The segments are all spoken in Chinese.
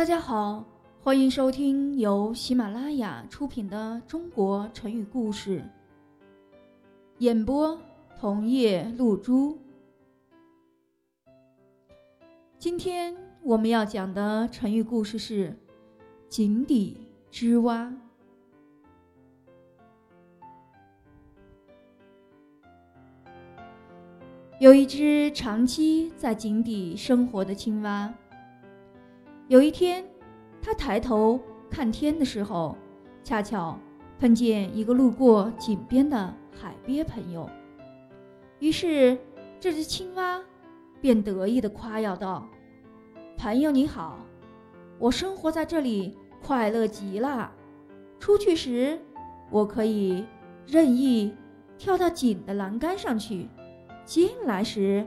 大家好，欢迎收听由喜马拉雅出品的《中国成语故事》，演播桐叶露珠。今天我们要讲的成语故事是“井底之蛙”。有一只长期在井底生活的青蛙。有一天，他抬头看天的时候，恰巧碰见一个路过井边的海鳖朋友。于是，这只青蛙便得意地夸耀道：“朋友你好，我生活在这里，快乐极了。出去时，我可以任意跳到井的栏杆上去；进来时，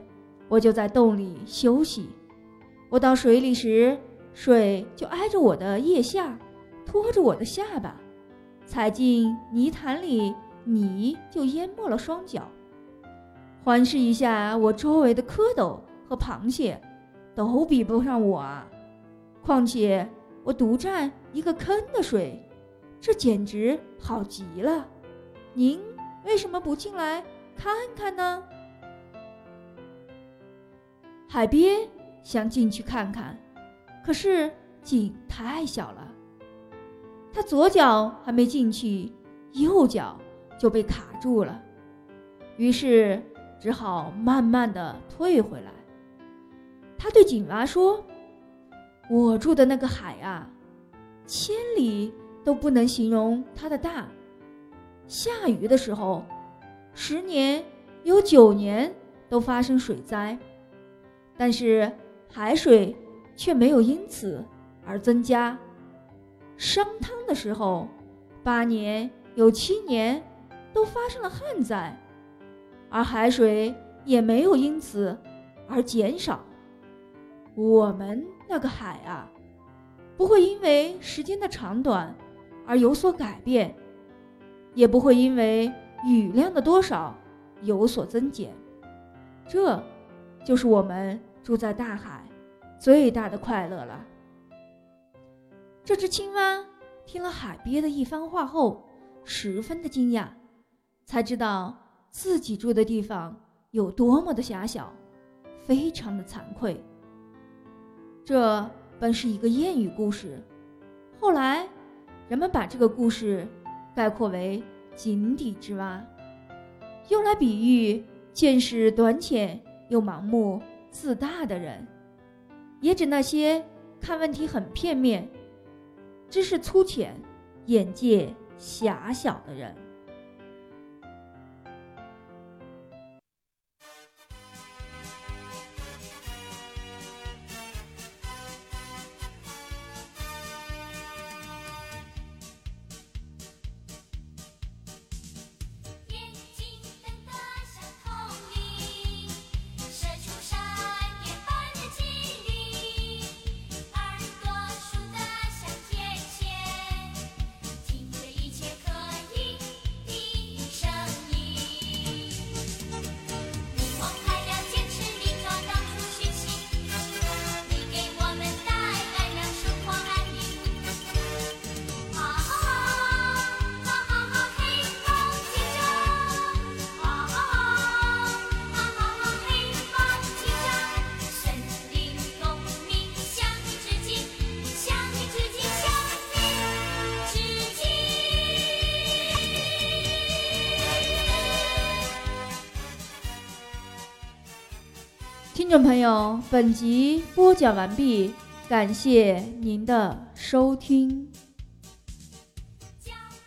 我就在洞里休息。我到水里时，”水就挨着我的腋下，拖着我的下巴，踩进泥潭里，泥就淹没了双脚。环视一下我周围的蝌蚪和螃蟹，都比不上我啊！况且我独占一个坑的水，这简直好极了。您为什么不进来看看呢？海鳖想进去看看。可是井太小了，他左脚还没进去，右脚就被卡住了，于是只好慢慢的退回来。他对井娃说：“我住的那个海啊，千里都不能形容它的大。下雨的时候，十年有九年都发生水灾，但是海水。”却没有因此而增加。商汤的时候，八年有七年都发生了旱灾，而海水也没有因此而减少。我们那个海啊，不会因为时间的长短而有所改变，也不会因为雨量的多少有所增减。这，就是我们住在大海。最大的快乐了。这只青蛙听了海鳖的一番话后，十分的惊讶，才知道自己住的地方有多么的狭小，非常的惭愧。这本是一个谚语故事，后来人们把这个故事概括为“井底之蛙”，用来比喻见识短浅又盲目自大的人。也指那些看问题很片面、知识粗浅、眼界狭小的人。听众朋友，本集播讲完毕，感谢您的收听。